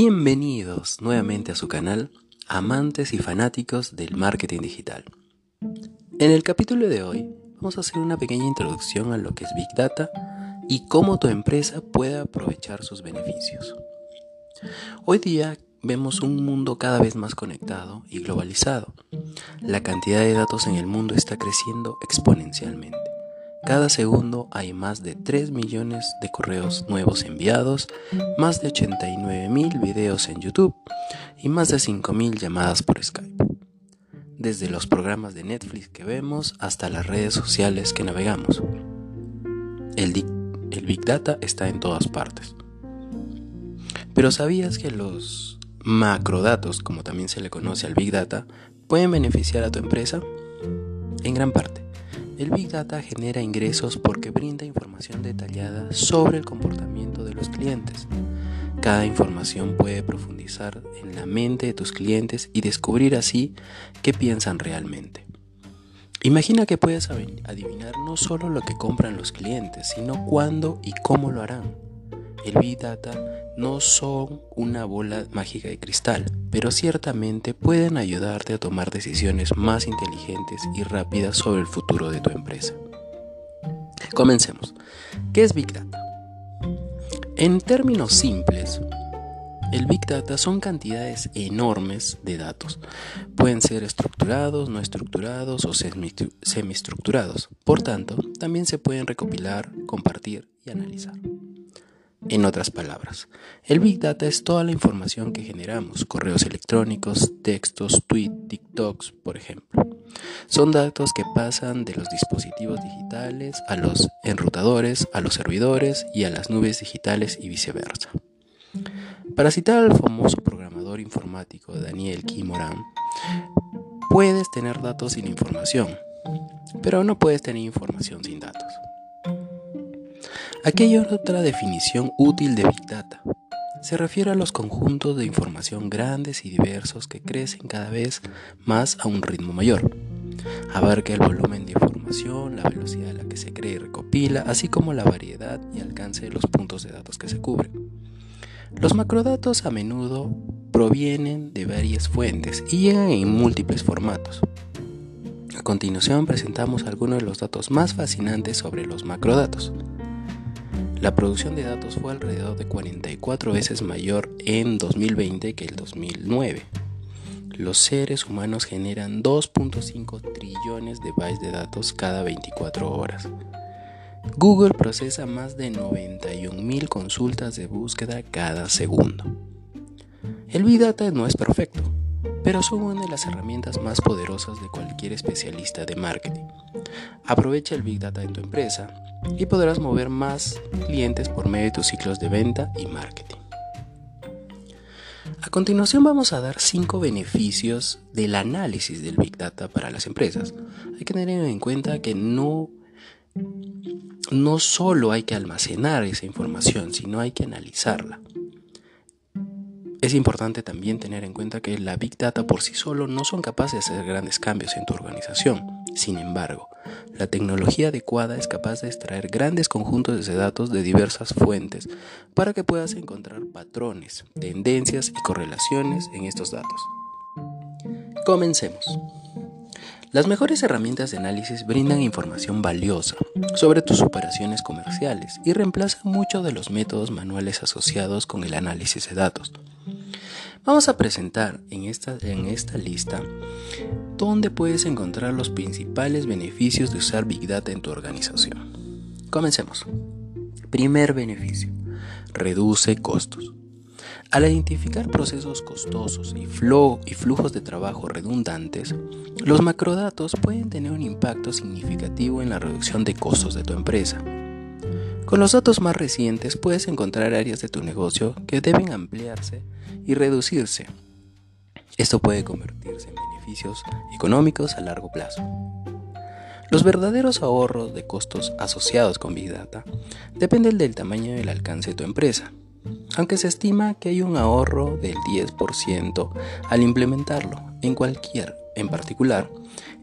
Bienvenidos nuevamente a su canal, amantes y fanáticos del marketing digital. En el capítulo de hoy vamos a hacer una pequeña introducción a lo que es Big Data y cómo tu empresa puede aprovechar sus beneficios. Hoy día vemos un mundo cada vez más conectado y globalizado. La cantidad de datos en el mundo está creciendo exponencialmente. Cada segundo hay más de 3 millones de correos nuevos enviados, más de 89 mil videos en YouTube y más de 5 mil llamadas por Skype. Desde los programas de Netflix que vemos hasta las redes sociales que navegamos. El, el Big Data está en todas partes. Pero ¿sabías que los macrodatos, como también se le conoce al Big Data, pueden beneficiar a tu empresa? En gran parte. El Big Data genera ingresos porque brinda información detallada sobre el comportamiento de los clientes. Cada información puede profundizar en la mente de tus clientes y descubrir así qué piensan realmente. Imagina que puedes adivinar no solo lo que compran los clientes, sino cuándo y cómo lo harán. El Big Data no son una bola mágica de cristal, pero ciertamente pueden ayudarte a tomar decisiones más inteligentes y rápidas sobre el futuro de tu empresa. Comencemos. ¿Qué es Big Data? En términos simples, el Big Data son cantidades enormes de datos. Pueden ser estructurados, no estructurados o semiestructurados. Por tanto, también se pueden recopilar, compartir y analizar. En otras palabras, el Big Data es toda la información que generamos, correos electrónicos, textos, tweets, TikToks, por ejemplo. Son datos que pasan de los dispositivos digitales a los enrutadores, a los servidores y a las nubes digitales y viceversa. Para citar al famoso programador informático Daniel Kimoran, puedes tener datos sin información, pero no puedes tener información sin datos. Aquí hay otra definición útil de Big Data. Se refiere a los conjuntos de información grandes y diversos que crecen cada vez más a un ritmo mayor. Abarca el volumen de información, la velocidad a la que se crea y recopila, así como la variedad y alcance de los puntos de datos que se cubren. Los macrodatos a menudo provienen de varias fuentes y llegan en múltiples formatos. A continuación presentamos algunos de los datos más fascinantes sobre los macrodatos. La producción de datos fue alrededor de 44 veces mayor en 2020 que el 2009. Los seres humanos generan 2.5 trillones de bytes de datos cada 24 horas. Google procesa más de 91.000 consultas de búsqueda cada segundo. El Big Data no es perfecto, pero son una de las herramientas más poderosas de cualquier especialista de marketing. Aprovecha el Big Data en tu empresa y podrás mover más clientes por medio de tus ciclos de venta y marketing. A continuación vamos a dar 5 beneficios del análisis del Big Data para las empresas. Hay que tener en cuenta que no, no solo hay que almacenar esa información, sino hay que analizarla. Es importante también tener en cuenta que la Big Data por sí solo no son capaces de hacer grandes cambios en tu organización. Sin embargo, la tecnología adecuada es capaz de extraer grandes conjuntos de datos de diversas fuentes para que puedas encontrar patrones, tendencias y correlaciones en estos datos. Comencemos. Las mejores herramientas de análisis brindan información valiosa sobre tus operaciones comerciales y reemplazan muchos de los métodos manuales asociados con el análisis de datos. Vamos a presentar en esta, en esta lista dónde puedes encontrar los principales beneficios de usar Big Data en tu organización. Comencemos. Primer beneficio. Reduce costos. Al identificar procesos costosos y, y flujos de trabajo redundantes, los macrodatos pueden tener un impacto significativo en la reducción de costos de tu empresa. Con los datos más recientes puedes encontrar áreas de tu negocio que deben ampliarse y reducirse. Esto puede convertirse en beneficios económicos a largo plazo. Los verdaderos ahorros de costos asociados con Big Data dependen del tamaño y el alcance de tu empresa aunque se estima que hay un ahorro del 10% al implementarlo. En cualquier, en particular,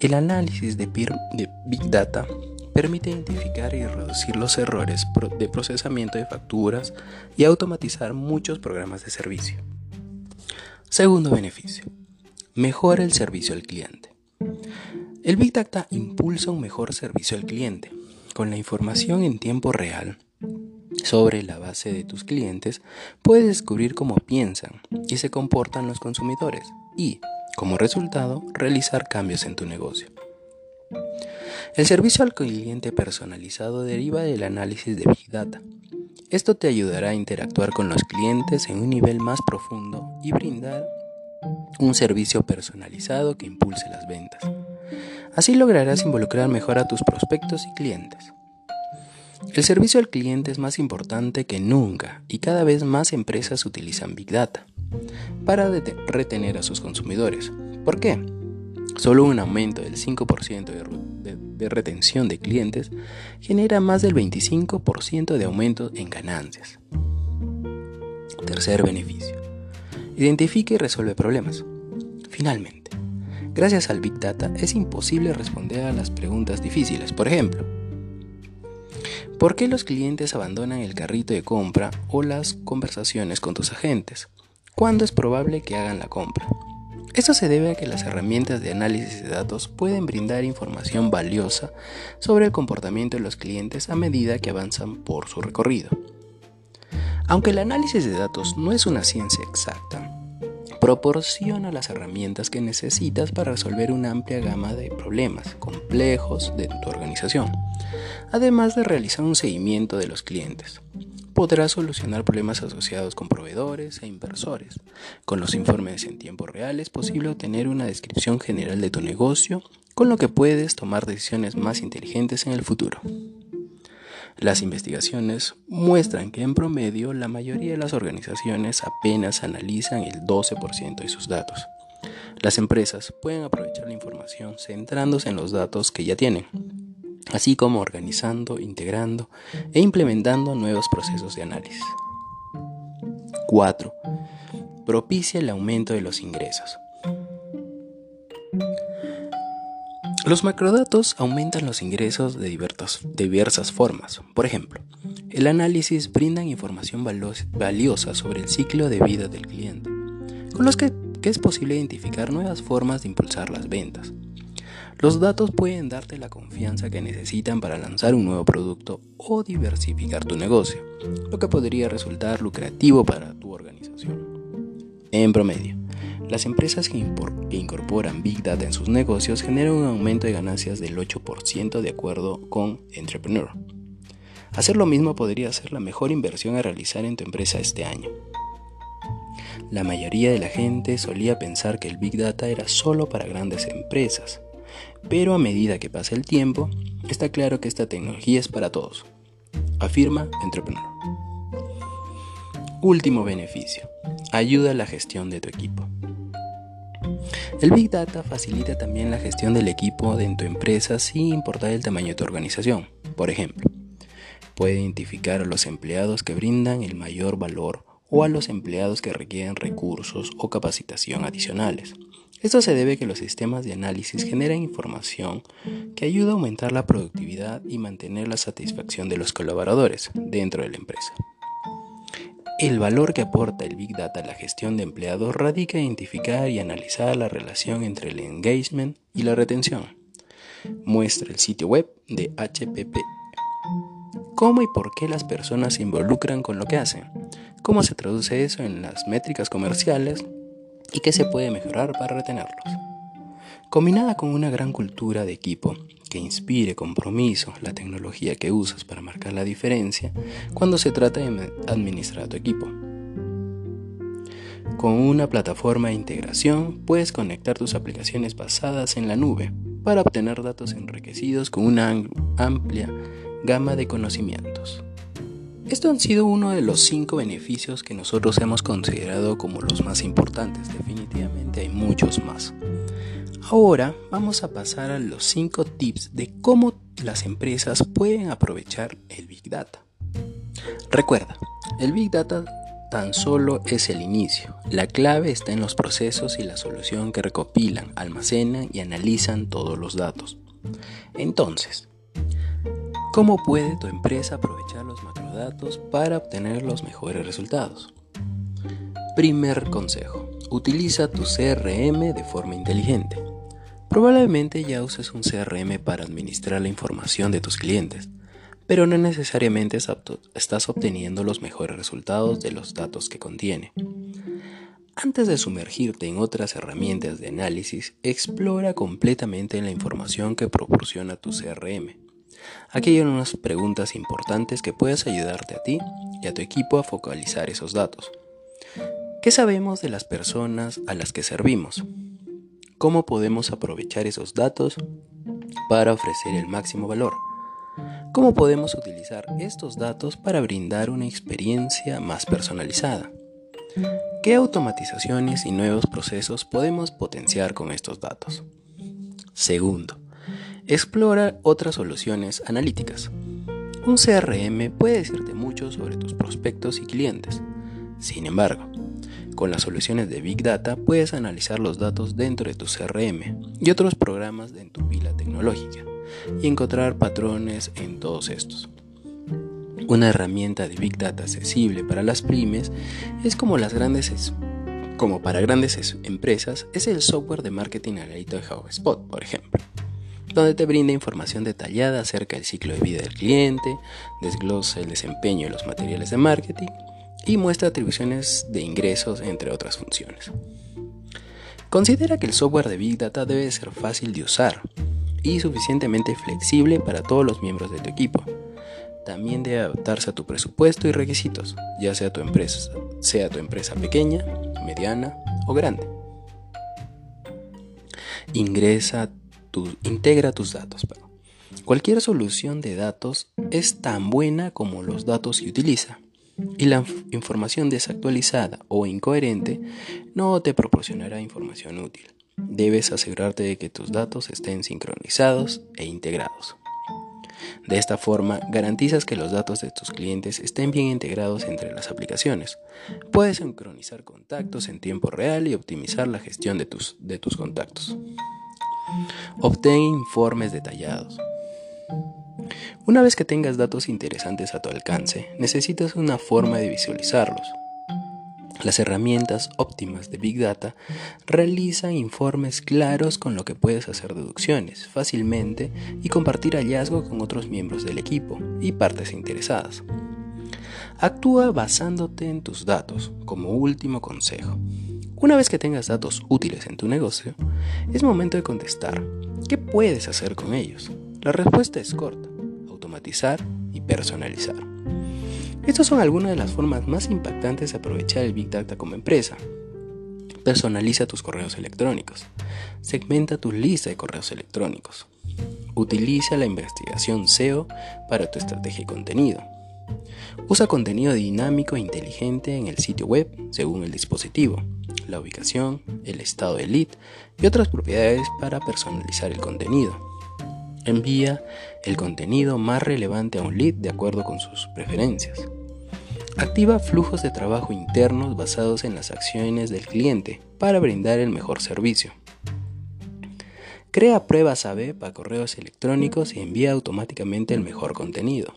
el análisis de Big Data permite identificar y reducir los errores de procesamiento de facturas y automatizar muchos programas de servicio. Segundo beneficio, mejora el servicio al cliente. El Big Data impulsa un mejor servicio al cliente. Con la información en tiempo real sobre la base de tus clientes, puedes descubrir cómo piensan y se comportan los consumidores y, como resultado, realizar cambios en tu negocio. El servicio al cliente personalizado deriva del análisis de Big Data. Esto te ayudará a interactuar con los clientes en un nivel más profundo y brindar un servicio personalizado que impulse las ventas. Así lograrás involucrar mejor a tus prospectos y clientes. El servicio al cliente es más importante que nunca y cada vez más empresas utilizan Big Data para retener a sus consumidores. ¿Por qué? Solo un aumento del 5% de, retención de clientes genera más del 25% de aumento en ganancias. Tercer beneficio. Identifica y resuelve problemas. Finalmente, gracias al Big Data es imposible responder a las preguntas difíciles. Por ejemplo, ¿por qué los clientes abandonan el carrito de compra o las conversaciones con tus agentes? ¿Cuándo es probable que hagan la compra? Esto se debe a que las herramientas de análisis de datos pueden brindar información valiosa sobre el comportamiento de los clientes a medida que avanzan por su recorrido. Aunque el análisis de datos no es una ciencia exacta, proporciona las herramientas que necesitas para resolver una amplia gama de problemas complejos de tu organización, además de realizar un seguimiento de los clientes podrás solucionar problemas asociados con proveedores e inversores. Con los informes en tiempo real es posible obtener una descripción general de tu negocio, con lo que puedes tomar decisiones más inteligentes en el futuro. Las investigaciones muestran que en promedio la mayoría de las organizaciones apenas analizan el 12% de sus datos. Las empresas pueden aprovechar la información centrándose en los datos que ya tienen así como organizando, integrando e implementando nuevos procesos de análisis. 4. Propicia el aumento de los ingresos. Los macrodatos aumentan los ingresos de diversas formas. Por ejemplo, el análisis brinda información valiosa sobre el ciclo de vida del cliente, con los que es posible identificar nuevas formas de impulsar las ventas. Los datos pueden darte la confianza que necesitan para lanzar un nuevo producto o diversificar tu negocio, lo que podría resultar lucrativo para tu organización. En promedio, las empresas que, incorporan Big Data en sus negocios generan un aumento de ganancias del 8% de acuerdo con Entrepreneur. Hacer lo mismo podría ser la mejor inversión a realizar en tu empresa este año. La mayoría de la gente solía pensar que el Big Data era solo para grandes empresas, pero a medida que pasa el tiempo, está claro que esta tecnología es para todos, afirma Entrepreneur. Último beneficio, ayuda a la gestión de tu equipo. El Big Data facilita también la gestión del equipo de tu empresa sin importar el tamaño de tu organización. Por ejemplo, puede identificar a los empleados que brindan el mayor valor o a los empleados que requieren recursos o capacitación adicionales. Esto se debe a que los sistemas de análisis generan información que ayuda a aumentar la productividad y mantener la satisfacción de los colaboradores dentro de la empresa. El valor que aporta el Big Data a la gestión de empleados radica en identificar y analizar la relación entre el engagement y la retención. Muestra el sitio web de HPP. ¿Cómo y por qué las personas se involucran con lo que hacen? ¿Cómo se traduce eso en las métricas comerciales y qué se puede mejorar para retenerlos. Combinada con una gran cultura de equipo que inspire compromiso, la tecnología que usas para marcar la diferencia cuando se trata de administrar tu equipo. Con una plataforma de integración puedes conectar tus aplicaciones basadas en la nube para obtener datos enriquecidos con una amplia gama de conocimientos. Esto han sido uno de los cinco beneficios que nosotros hemos considerado como los más importantes. Definitivamente hay muchos más. Ahora vamos a pasar a los cinco tips de cómo las empresas pueden aprovechar el Big Data. Recuerda, el Big Data tan solo es el inicio. La clave está en los procesos y la solución que recopilan, almacenan y analizan todos los datos. Entonces, ¿cómo puede tu empresa aprovechar los datos para obtener los mejores resultados. Primer consejo. Utiliza tu CRM de forma inteligente. Probablemente ya uses un CRM para administrar la información de tus clientes, pero no necesariamente estás obteniendo los mejores resultados de los datos que contiene. Antes de sumergirte en otras herramientas de análisis, explora completamente la información que proporciona tu CRM. Aquí hay unas preguntas importantes que puedes ayudarte a ti y a tu equipo a focalizar esos datos. ¿Qué sabemos de las personas a las que servimos? ¿Cómo podemos aprovechar esos datos para ofrecer el máximo valor? ¿Cómo podemos utilizar estos datos para brindar una experiencia más personalizada? ¿Qué automatizaciones y nuevos procesos podemos potenciar con estos datos? Segundo, explora otras soluciones analíticas. Un CRM puede decirte mucho sobre tus prospectos y clientes. Sin embargo, con las soluciones de Big Data puedes analizar los datos dentro de tu CRM y otros programas en tu pila tecnológica y encontrar patrones en todos estos. Una herramienta de Big Data accesible para las pymes es como las grandes como para grandes empresas es el software de marketing analítico de HubSpot, por ejemplo, donde te brinda información detallada acerca del ciclo de vida del cliente, desglosa el desempeño de los materiales de marketing y muestra atribuciones de ingresos entre otras funciones. Considera que el software de Big Data debe ser fácil de usar y suficientemente flexible para todos los miembros de tu equipo también debe adaptarse a tu presupuesto y requisitos, ya sea tu empresa, sea tu empresa pequeña, mediana o grande. Ingresa integra tus datos. Cualquier solución de datos es tan buena como los datos que utiliza. Y la información desactualizada o incoherente no te proporcionará información útil. Debes asegurarte de que tus datos estén sincronizados e integrados. De esta forma, garantizas que los datos de tus clientes estén bien integrados entre las aplicaciones. Puedes sincronizar contactos en tiempo real y optimizar la gestión de tus, de tus contactos. Obtén informes detallados. Una vez que tengas datos interesantes a tu alcance, necesitas una forma de visualizarlos. Las herramientas óptimas de Big Data realizan informes claros con lo que puedes hacer deducciones fácilmente y compartir hallazgos con otros miembros del equipo y partes interesadas. Actúa basándote en tus datos como último consejo. Una vez que tengas datos útiles en tu negocio, es momento de contestar. ¿Qué puedes hacer con ellos? La respuesta es corta. Automatizar y personalizar. Estas son algunas de las formas más impactantes de aprovechar el Big Data como empresa. Personaliza tus correos electrónicos. Segmenta tu lista de correos electrónicos. Utiliza la investigación SEO para tu estrategia de contenido. Usa contenido dinámico e inteligente en el sitio web según el dispositivo, la ubicación, el estado del lead y otras propiedades para personalizar el contenido. Envía el contenido más relevante a un lead de acuerdo con sus preferencias. Activa flujos de trabajo internos basados en las acciones del cliente para brindar el mejor servicio. Crea pruebas AB para correos electrónicos y envía automáticamente el mejor contenido.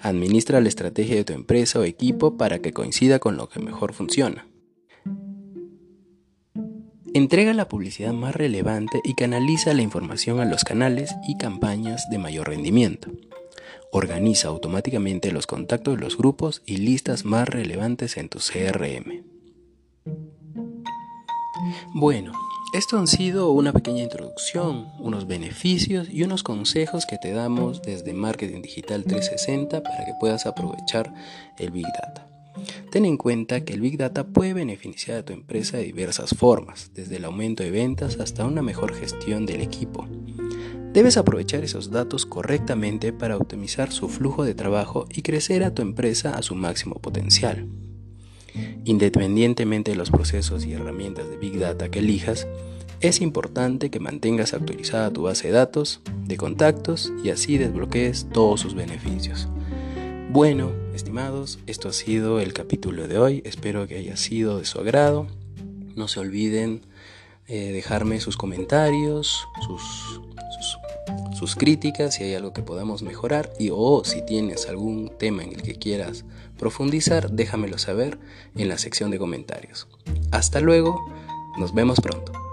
Administra la estrategia de tu empresa o equipo para que coincida con lo que mejor funciona. Entrega la publicidad más relevante y canaliza la información a los canales y campañas de mayor rendimiento. Organiza automáticamente los contactos de los grupos y listas más relevantes en tu CRM. Bueno, esto han sido una pequeña introducción, unos beneficios y unos consejos que te damos desde Marketing Digital 360 para que puedas aprovechar el Big Data. Ten en cuenta que el Big Data puede beneficiar a tu empresa de diversas formas, desde el aumento de ventas hasta una mejor gestión del equipo. Debes aprovechar esos datos correctamente para optimizar su flujo de trabajo y crecer a tu empresa a su máximo potencial. Independientemente de los procesos y herramientas de Big Data que elijas, es importante que mantengas actualizada tu base de datos, de contactos y así desbloquees todos sus beneficios. Bueno, estimados, esto ha sido el capítulo de hoy. Espero que haya sido de su agrado. No se olviden eh, dejarme sus comentarios, sus, sus críticas, si hay algo que podamos mejorar y o si tienes algún tema en el que quieras profundizar, déjamelo saber en la sección de comentarios. Hasta luego, nos vemos pronto.